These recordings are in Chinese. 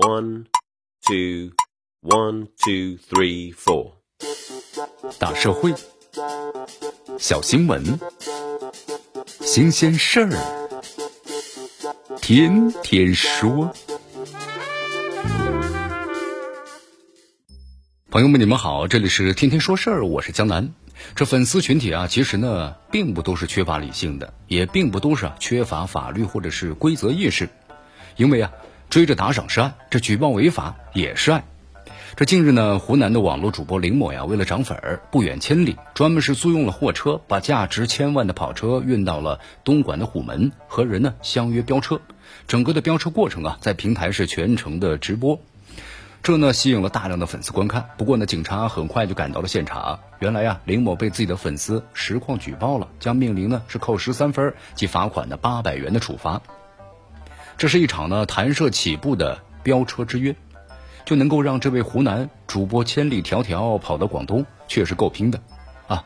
One, two, one, two, three, four。大社会，小新闻，新鲜事儿，天天说。朋友们，你们好，这里是天天说事儿，我是江南。这粉丝群体啊，其实呢，并不都是缺乏理性的，也并不都是缺乏法律或者是规则意识，因为啊。追着打赏是爱，这举报违法也是爱。这近日呢，湖南的网络主播林某呀，为了涨粉儿，不远千里，专门是租用了货车，把价值千万的跑车运到了东莞的虎门，和人呢相约飙车。整个的飙车过程啊，在平台是全程的直播，这呢吸引了大量的粉丝观看。不过呢，警察很快就赶到了现场。原来呀，林某被自己的粉丝实况举报了，将面临呢是扣十三分及罚款的八百元的处罚。这是一场呢弹射起步的飙车之约，就能够让这位湖南主播千里迢迢跑到广东，确实够拼的啊。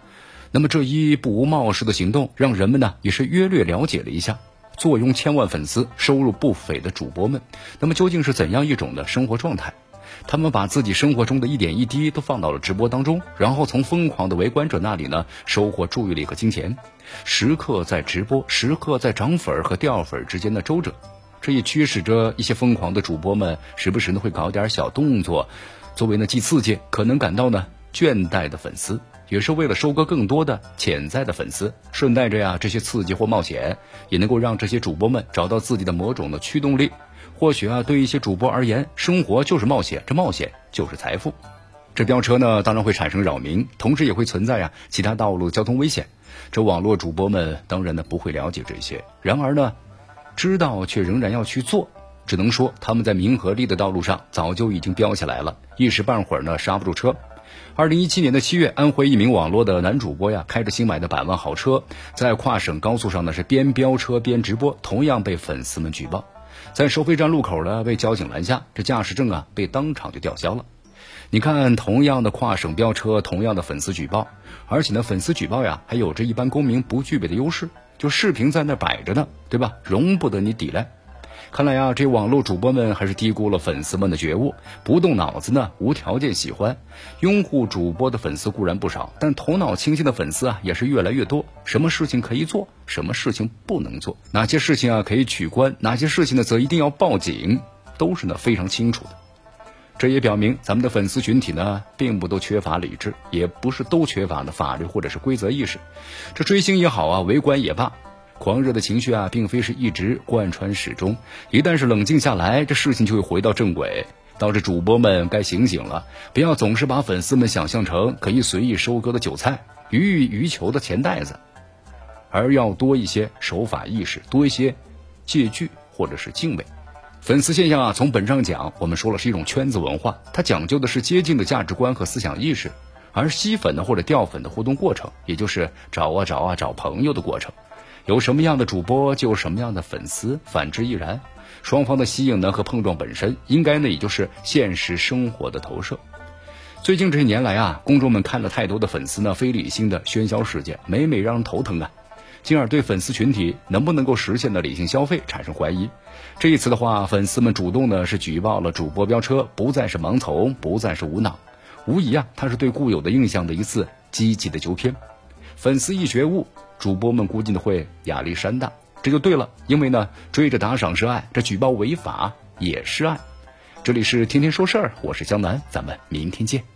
那么这一不无冒失的行动，让人们呢也是约略了解了一下，坐拥千万粉丝、收入不菲的主播们，那么究竟是怎样一种的生活状态？他们把自己生活中的一点一滴都放到了直播当中，然后从疯狂的围观者那里呢收获注意力和金钱，时刻在直播，时刻在涨粉和掉粉之间的周折。这也驱使着一些疯狂的主播们，时不时呢会搞点小动作，作为呢既刺激可能感到呢倦怠的粉丝，也是为了收割更多的潜在的粉丝。顺带着呀，这些刺激或冒险，也能够让这些主播们找到自己的某种的驱动力。或许啊，对一些主播而言，生活就是冒险，这冒险就是财富。这飙车呢，当然会产生扰民，同时也会存在呀其他道路交通危险。这网络主播们当然呢不会了解这些，然而呢。知道却仍然要去做，只能说他们在名和利的道路上早就已经飙起来了，一时半会儿呢刹不住车。二零一七年的七月，安徽一名网络的男主播呀，开着新买的百万豪车，在跨省高速上呢是边飙车边直播，同样被粉丝们举报，在收费站路口呢被交警拦下，这驾驶证啊被当场就吊销了。你看，同样的跨省飙车，同样的粉丝举报，而且呢粉丝举报呀还有着一般公民不具备的优势。就视频在那摆着呢，对吧？容不得你抵赖。看来呀，这网络主播们还是低估了粉丝们的觉悟，不动脑子呢，无条件喜欢、拥护主播的粉丝固然不少，但头脑清醒的粉丝啊也是越来越多。什么事情可以做，什么事情不能做，哪些事情啊可以取关，哪些事情呢则一定要报警，都是呢非常清楚的。这也表明，咱们的粉丝群体呢，并不都缺乏理智，也不是都缺乏的法律或者是规则意识。这追星也好啊，围观也罢，狂热的情绪啊，并非是一直贯穿始终。一旦是冷静下来，这事情就会回到正轨。导致主播们该醒醒了，不要总是把粉丝们想象成可以随意收割的韭菜、鱼欲鱼求的钱袋子，而要多一些守法意识，多一些戒惧或者是敬畏。粉丝现象啊，从本质上讲，我们说了是一种圈子文化，它讲究的是接近的价值观和思想意识，而吸粉的或者掉粉的互动过程，也就是找啊找啊找朋友的过程，有什么样的主播就有什么样的粉丝，反之亦然。双方的吸引呢和碰撞本身，应该呢也就是现实生活的投射。最近这些年来啊，公众们看了太多的粉丝呢非理性的喧嚣事件，每每让人头疼啊。进而对粉丝群体能不能够实现的理性消费产生怀疑。这一次的话，粉丝们主动呢是举报了主播飙车，不再是盲从，不再是无脑，无疑啊，他是对固有的印象的一次积极的纠偏。粉丝一觉悟，主播们估计呢会压力山大，这就对了。因为呢，追着打赏是爱，这举报违法也是爱。这里是天天说事儿，我是江南，咱们明天见。